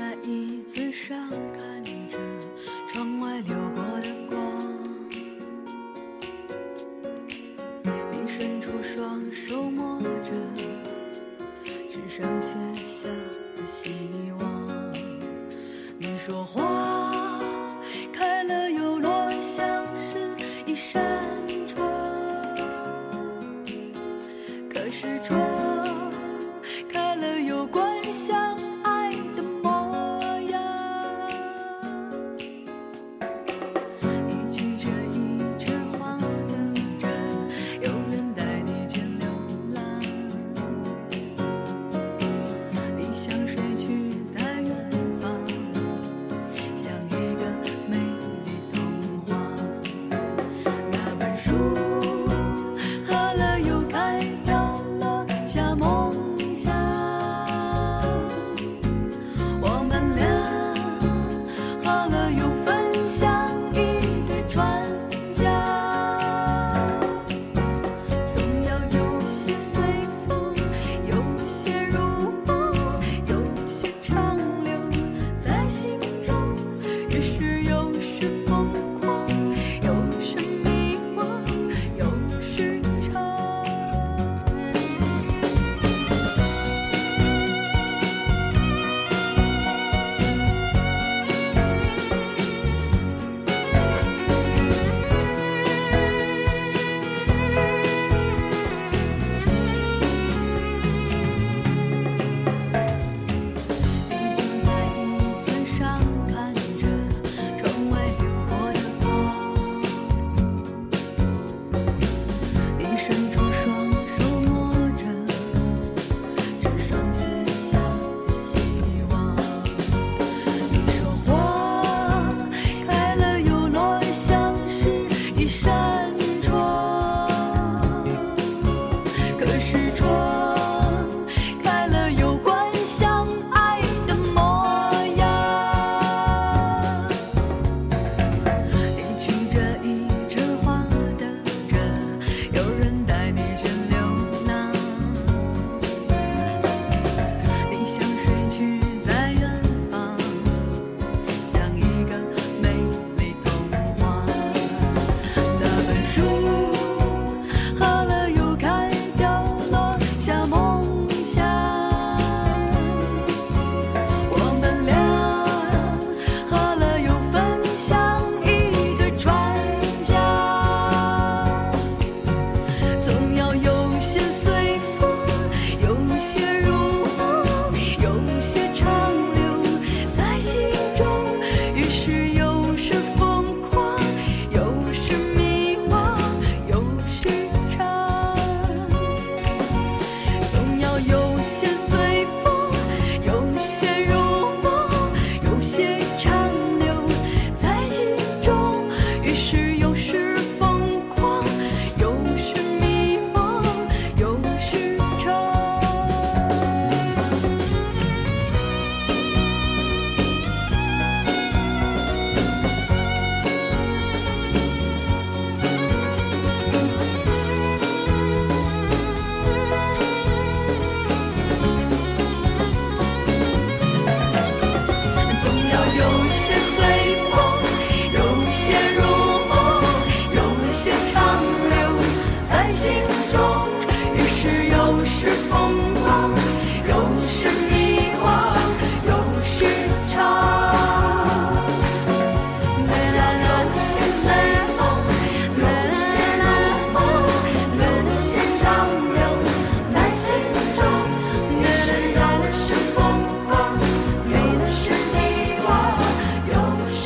在椅子上看着窗外流过的光，你伸出双手摸着。只剩写下的希望，你说话。是窗是迷惘时长些风有留在心中的是风光有的是迷惘有时